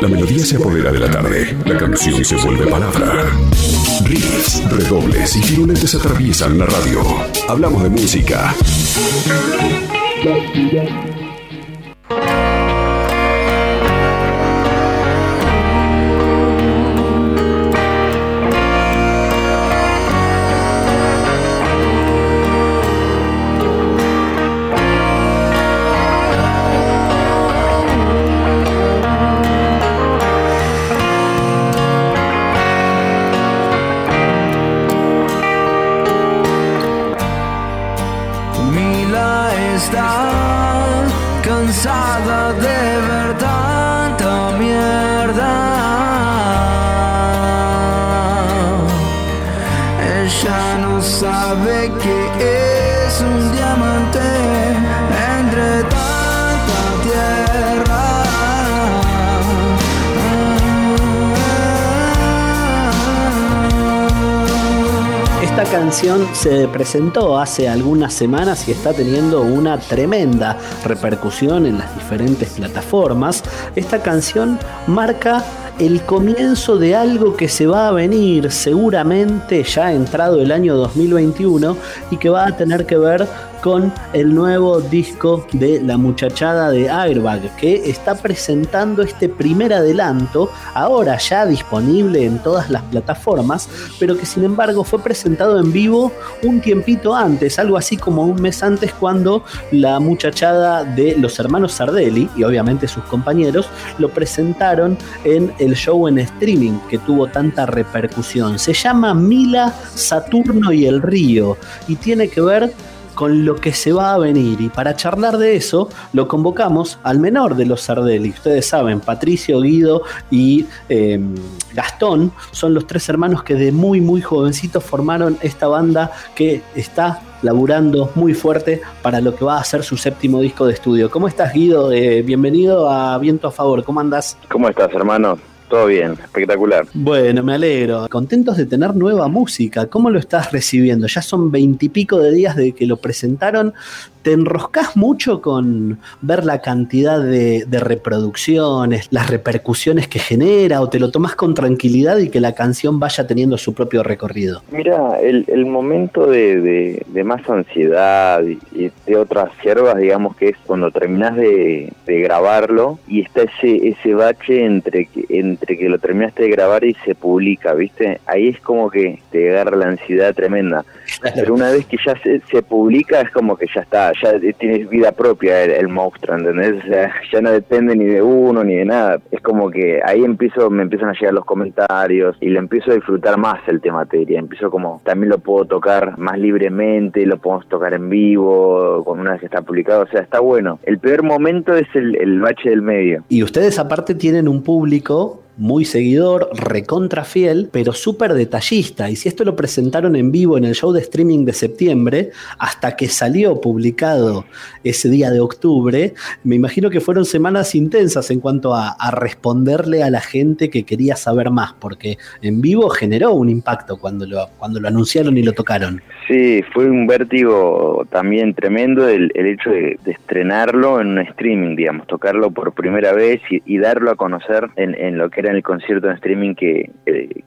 La melodía se apodera de la tarde, la canción se vuelve palabra. Riffs, redobles y tiroletes atraviesan la radio. Hablamos de música. Se presentó hace algunas semanas y está teniendo una tremenda repercusión en las diferentes plataformas. Esta canción marca el comienzo de algo que se va a venir seguramente ya entrado el año 2021 y que va a tener que ver con el nuevo disco de la muchachada de Airbag, que está presentando este primer adelanto, ahora ya disponible en todas las plataformas, pero que sin embargo fue presentado en vivo un tiempito antes, algo así como un mes antes cuando la muchachada de los hermanos Sardelli y obviamente sus compañeros lo presentaron en el show en streaming que tuvo tanta repercusión. Se llama Mila, Saturno y el Río y tiene que ver con lo que se va a venir. Y para charlar de eso, lo convocamos al menor de los Sardelli. Ustedes saben, Patricio, Guido y em, Gastón son los tres hermanos que de muy, muy jovencitos formaron esta banda que está laburando muy fuerte para lo que va a ser su séptimo disco de estudio. ¿Cómo estás, Guido? Eh, bienvenido a Viento a Favor. ¿Cómo andas? ¿Cómo estás, hermano? Todo bien, espectacular. Bueno, me alegro. Contentos de tener nueva música. ¿Cómo lo estás recibiendo? Ya son veintipico de días de que lo presentaron. ¿Te enroscas mucho con ver la cantidad de, reproducciones, las repercusiones que genera, o te lo tomas con tranquilidad y que la canción vaya teniendo su propio recorrido? Mira, el, momento de, más ansiedad y de otras siervas, digamos que es cuando terminas de, grabarlo y está ese, ese bache entre que, entre que lo terminaste de grabar y se publica, ¿viste? Ahí es como que te agarra la ansiedad tremenda. Pero una vez que ya se, se publica es como que ya está, ya tienes vida propia el, monstruo, ¿entendés? O sea, ya no depende ni de uno ni de nada. Es como que ahí empiezo, me empiezan a llegar los comentarios y le empiezo a disfrutar más el tema materia. Empiezo como, también lo puedo tocar más libremente, lo podemos tocar en vivo, con una vez que está publicado. O sea, está bueno. El peor momento es el, el bache del medio. Y ustedes aparte tienen un público muy seguidor, recontra fiel, pero súper detallista. Y si esto lo presentaron en vivo en el show de streaming de septiembre, hasta que salió publicado ese día de octubre, me imagino que fueron semanas intensas en cuanto a, responderle a la gente que quería saber más, porque en vivo generó un impacto cuando lo, cuando lo anunciaron y lo tocaron. Sí, fue un vértigo también tremendo el, hecho de, estrenarlo en un streaming, digamos, tocarlo por primera vez y, darlo a conocer en, lo que en el concierto en streaming que,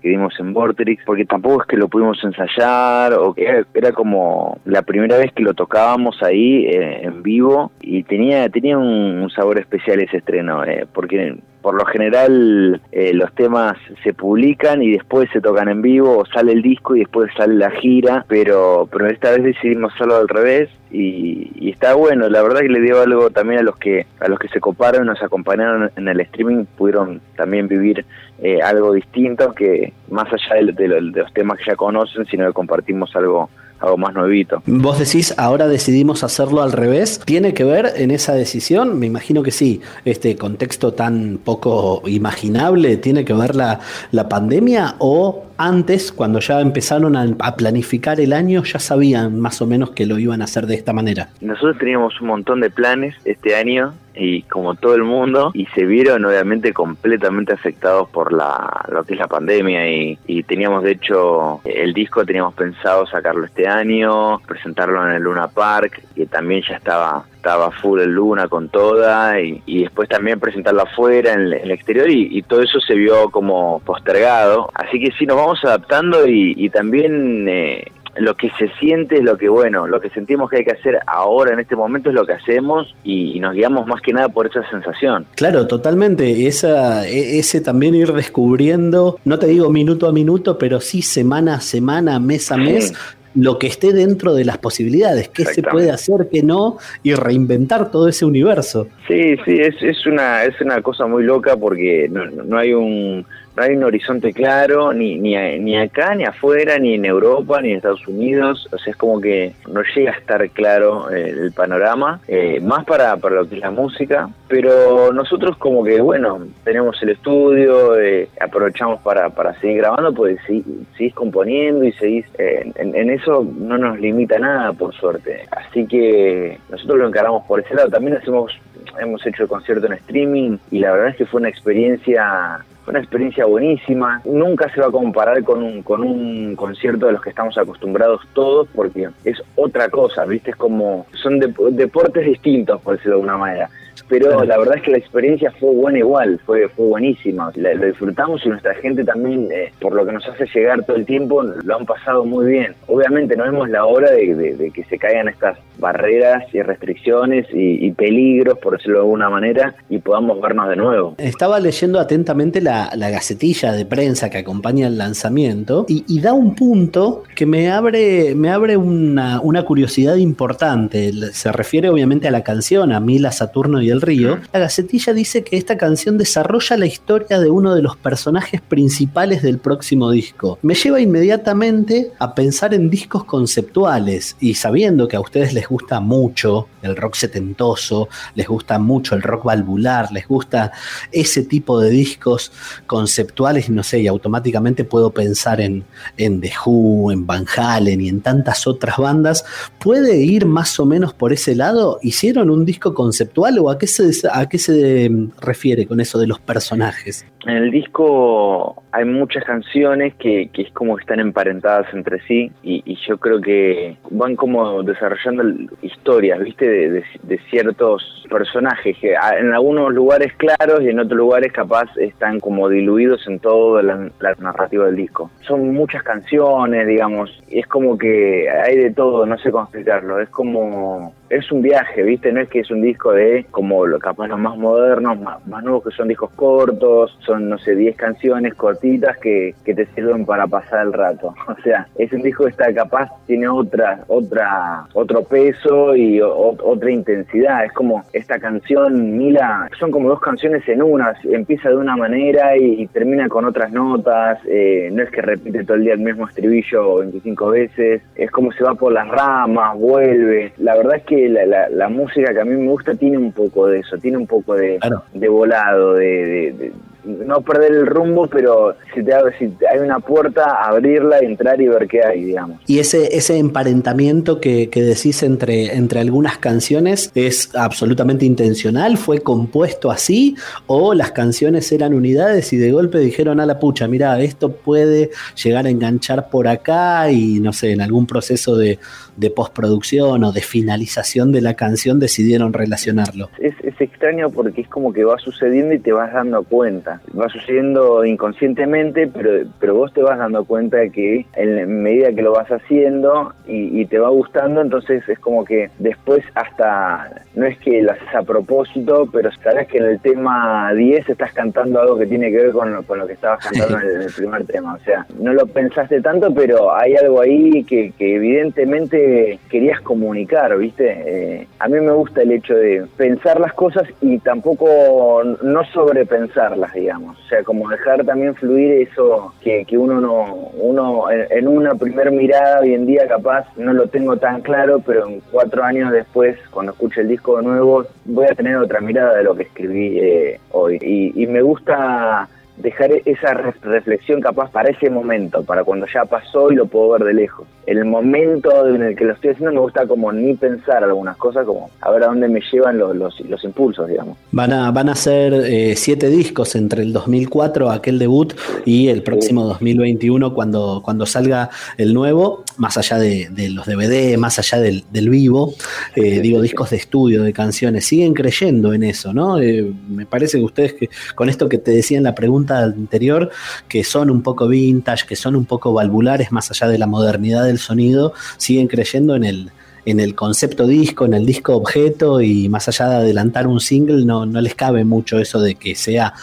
dimos en Vorterix, porque tampoco es que lo pudimos ensayar, o que era, como la primera vez que lo tocábamos ahí eh, en vivo y tenía, tenía un, sabor especial ese estreno, eh, porque por lo general eh, los temas se publican y después se tocan en vivo o sale el disco y después sale la gira, pero, pero esta vez decidimos hacerlo al revés y, está bueno, la verdad que le dio algo también a los que a los que se coparon, nos acompañaron en el streaming, pudieron también vivir eh, algo distinto que más allá de, de los temas que ya conocen, sino que compartimos algo algo más nuevito. Vos decís, ahora decidimos hacerlo al revés. ¿Tiene que ver en esa decisión? Me imagino que sí. Este contexto tan poco imaginable, ¿tiene que ver la, la pandemia? ¿O antes, cuando ya empezaron a, a, planificar el año, ya sabían más o menos que lo iban a hacer de esta manera? Nosotros teníamos un montón de planes este año y como todo el mundo y se vieron obviamente completamente afectados por la lo que es la pandemia y, y teníamos de hecho el disco teníamos pensado sacarlo este año, presentarlo en el Luna Park que también ya estaba estaba full el Luna con toda y, después también presentarlo afuera en, el exterior y, todo eso se vio como postergado. Así que sí nos vamos adaptando y, también eh, lo que se siente es lo que, bueno, lo que sentimos que hay que hacer ahora en este momento es lo que hacemos y, nos guiamos más que nada por esa sensación. Claro, totalmente. Esa, e, ese también ir descubriendo, no te digo minuto a minuto, pero sí semana a semana, mes a mes, lo que esté dentro de las posibilidades, qué se puede hacer, qué no, y reinventar todo ese universo. Sí, sí, es, es, una, es una cosa muy loca porque no, no hay un no hay un horizonte claro ni, ni, ni acá, ni afuera, ni en Europa, ni en Estados Unidos. O sea, es como que no llega a estar claro eh, el panorama, eh, más para, para lo que es la música. Pero nosotros como que, bueno, tenemos el estudio, eh, aprovechamos para, para seguir grabando, pues seguís componiendo y seguís... En, en, eso no nos limita nada, por suerte. Así que nosotros lo encaramos por ese lado. También hacemos hemos hecho el concierto en streaming y la verdad es que fue una experiencia una experiencia buenísima. Nunca se va a comparar con un, con un concierto de los que estamos acostumbrados todos porque es otra cosa, ¿viste? Es como, son deportes distintos, por decirlo de alguna manera pero la verdad es que la experiencia fue buena igual, fue, fue buenísima, lo disfrutamos y nuestra gente también, eh, por lo que nos hace llegar todo el tiempo, lo han pasado muy bien. Obviamente no vemos la hora de, que se caigan estas barreras y restricciones y, peligros, por decirlo de alguna manera, y podamos vernos de nuevo. Estaba leyendo atentamente la, gacetilla de prensa que acompaña el lanzamiento y, da un punto que me abre, me abre una, una curiosidad importante. Se refiere obviamente a la canción, a Mila, Saturno y el Río, la Gacetilla dice que esta canción desarrolla la historia de uno de los personajes principales del próximo disco. Me lleva inmediatamente a pensar en discos conceptuales y sabiendo que a ustedes les gusta mucho el rock setentoso, les gusta mucho el rock valvular, les gusta ese tipo de discos conceptuales, no sé, y automáticamente puedo pensar en, en The Who, en Van Halen y en tantas otras bandas, ¿puede ir más o menos por ese lado? ¿Hicieron un disco conceptual o a qué se, a qué se refiere con eso de los personajes? En el disco hay muchas canciones que, que es como que están emparentadas entre sí y, yo creo que van como desarrollando historias, ¿viste? De, ciertos personajes que en algunos lugares claros y en otros lugares capaz están como diluidos en toda la, la narrativa del disco. Son muchas canciones, digamos, es como que hay de todo, no sé cómo explicarlo, es como es un viaje, ¿viste? No es que es un disco de como lo, capaz los más modernos, más, nuevos que son discos cortos, son, no sé, 10 canciones cortitas que, que te sirven para pasar el rato. O sea, es un disco que está capaz, tiene otra, otra, otro peso y otra intensidad. Es como esta canción, Mila, son como dos canciones en una, empieza de una manera y, termina con otras notas, eh, no es que repite todo el día el mismo estribillo 25 veces, es como se va por las ramas, vuelve. La verdad es que la, música que a mí me gusta tiene un poco de eso, tiene un poco de, de volado, de, no perder el rumbo, pero si, te, si hay una puerta, abrirla, entrar y ver qué hay, digamos. Y ese, ese emparentamiento que, que decís entre, entre algunas canciones es absolutamente intencional, fue compuesto así, o las canciones eran unidades y de golpe dijeron a la pucha, mira, esto puede llegar a enganchar por acá y no sé, en algún proceso de, de postproducción o de finalización de la canción decidieron relacionarlo. Es, es extraño porque es como que va sucediendo y te vas dando cuenta va sucediendo inconscientemente, pero, pero vos te vas dando cuenta que en medida que lo vas haciendo y, te va gustando, entonces es como que después hasta, no es que lo haces a propósito, pero sabes que en el tema 10 estás cantando algo que tiene que ver con lo, con lo que estabas cantando en el, primer tema. O sea, no lo pensaste tanto, pero hay algo ahí que, evidentemente querías comunicar, ¿viste? Eh, a mí me gusta el hecho de pensar las cosas y tampoco no sobrepensarlas, o sea, como dejar también fluir eso que, que uno no, uno en, una primer mirada hoy en día capaz no lo tengo tan claro, pero en cuatro años después, cuando escuche el disco de nuevo, voy a tener otra mirada de lo que escribí eh, hoy. Y, y me gusta dejar esa reflexión capaz para ese momento, para cuando ya pasó y lo puedo ver de lejos. El momento en el que lo estoy haciendo me gusta como ni pensar algunas cosas, como a ver a dónde me llevan los, los, impulsos, digamos. Van a, van a ser eh, siete discos entre el 2004, aquel debut, y el próximo 2021 cuando, cuando salga el nuevo, más allá de, los DVD, más allá del, vivo, eh, digo, discos de estudio, de canciones, siguen creyendo en eso, ¿no? Eh, me parece que ustedes, que con esto que te decía en la pregunta anterior, que son un poco vintage, que son un poco valvulares, más allá de la modernidad del sonido, siguen creyendo en el, en el concepto disco, en el disco objeto y más allá de adelantar un single, no, no les cabe mucho eso de que sea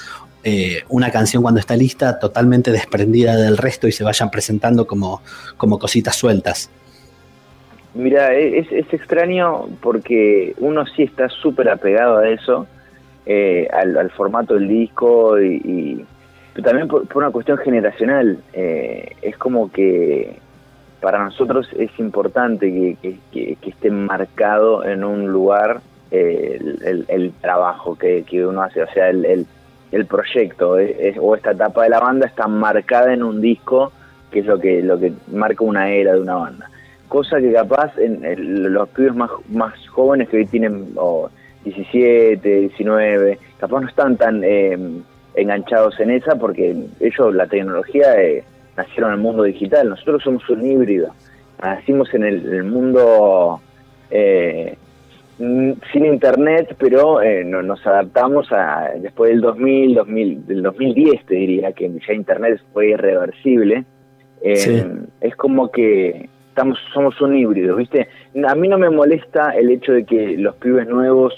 eh, una canción cuando está lista totalmente desprendida del resto y se vayan presentando como, como cositas sueltas. Mira, es, es extraño porque uno sí está súper apegado a eso, eh, al, formato del disco y, también por, una cuestión generacional. Eh, es como que para nosotros es importante que, esté marcado en un lugar el, trabajo que, uno hace, o sea, el, el proyecto o esta etapa de la banda está marcada en un disco que es lo que lo que marca una era de una banda cosa que capaz en, los pibes más, más jóvenes que hoy tienen 17, 19, capaz no están tan eh, enganchados en esa porque ellos la tecnología eh, nacieron en el mundo digital, nosotros somos un híbrido, nacimos en el, mundo eh, sin internet, pero eh, nos adaptamos a después del 2000, 2000, del 2010 te diría que ya internet fue irreversible. Eh, es como que estamos somos un híbrido, ¿viste? A mí no me molesta el hecho de que los pibes nuevos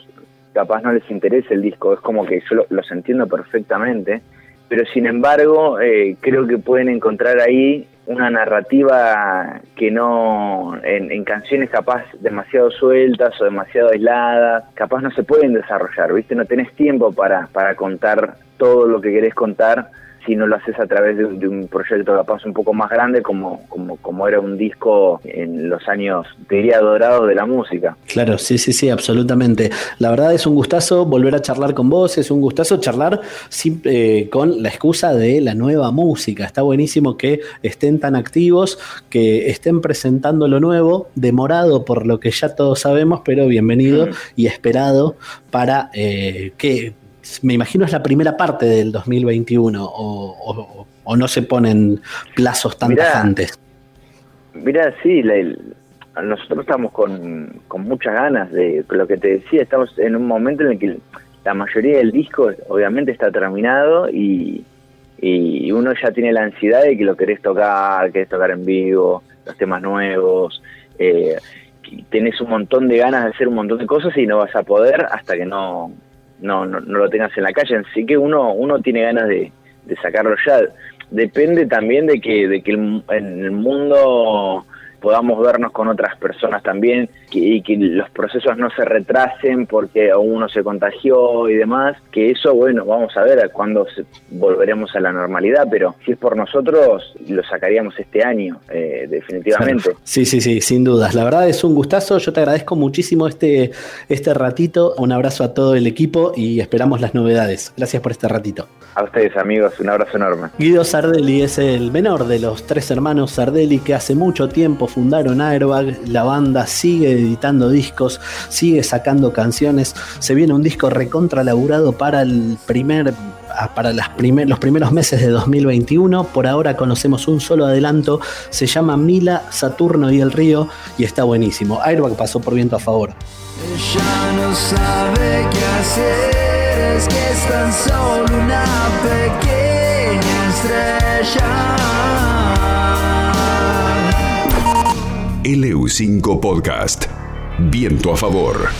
capaz no les interese el disco, es como que yo los entiendo perfectamente, pero sin embargo eh, creo que pueden encontrar ahí una narrativa que no, en, canciones capaz demasiado sueltas o demasiado aisladas, capaz no se pueden desarrollar, ¿viste? No tenés tiempo para, para contar todo lo que querés contar si no lo haces a través de, un proyecto capaz un poco más grande como, como, como era un disco en los años, diría, dorados de la música. Claro, sí, sí, sí, absolutamente. La verdad es un gustazo volver a charlar con vos, es un gustazo charlar eh, con la excusa de la nueva música. Está buenísimo que estén tan activos, que estén presentando lo nuevo, demorado por lo que ya todos sabemos, pero bienvenido y esperado para eh, que me imagino es la primera parte del 2021 o, no se ponen plazos tan tajantes. Mira, sí, nosotros estamos con, muchas ganas de lo que te decía, estamos en un momento en el que la mayoría del disco obviamente está terminado y, uno ya tiene la ansiedad de que lo querés tocar, querés tocar en vivo, los temas nuevos. Eh, tenés un montón de ganas de hacer un montón de cosas y no vas a poder hasta que no no, no, no, lo tengas en la calle. Así que uno, uno tiene ganas de, de sacarlo ya. Depende también de que, de que en el mundo podamos vernos con otras personas también y que los procesos no se retrasen porque uno se contagió y demás, que eso, bueno, vamos a ver cuándo volveremos a la normalidad, pero si es por nosotros, lo sacaríamos este año, eh, definitivamente. Sí, sí, sí, sin dudas. La verdad es un gustazo, yo te agradezco muchísimo este, este ratito, un abrazo a todo el equipo y esperamos las novedades. Gracias por este ratito. A ustedes amigos, un abrazo enorme. Guido Sardelli es el menor de los tres hermanos Sardelli que hace mucho tiempo fundaron Airbag, la banda sigue editando discos, sigue sacando canciones, se viene un disco recontra para el primer ah, para las los primeros meses de 2021. Por ahora conocemos un solo adelanto. Se llama Mila, Saturno y el Río y está buenísimo. Airbag pasó por viento a favor. no sabe qué hacer, que es tan solo una pequeña estrella. LU5 Podcast. Viento a favor.